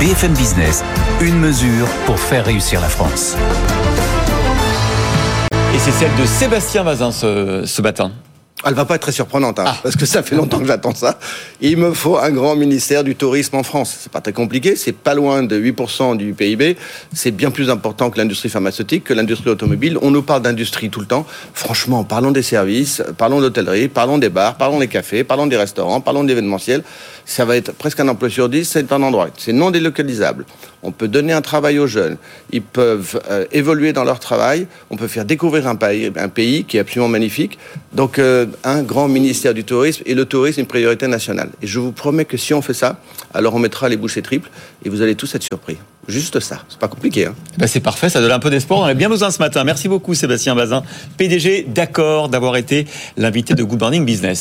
BFM Business, une mesure pour faire réussir la France. Et c'est celle de Sébastien Vazin ce, ce matin. Elle va pas être très surprenante, hein, Ah. parce que ça fait longtemps que j'attends ça. Il me faut un grand ministère du tourisme en France. C'est pas très compliqué, c'est pas loin de 8% du PIB. C'est bien plus important que l'industrie pharmaceutique, que l'industrie automobile. On nous parle d'industrie tout le temps. Franchement, parlons des services, parlons d'hôtellerie, parlons des bars, parlons des cafés, parlons des restaurants, parlons d'événementiel. Ça va être presque un emploi sur 10, c'est un endroit. C'est non délocalisable. On peut donner un travail aux jeunes. Ils peuvent euh, évoluer dans leur travail. On peut faire découvrir un pays, un pays qui est absolument magnifique. Donc, euh, un grand ministère du tourisme et le tourisme une priorité nationale. Et je vous promets que si on fait ça, alors on mettra les bouchées triples et vous allez tous être surpris. Juste ça. C'est pas compliqué. Hein. Ben c'est parfait, ça donne un peu d'espoir. On en a bien besoin ce matin. Merci beaucoup Sébastien Vazin, PDG d'accord d'avoir été l'invité de Good Morning Business.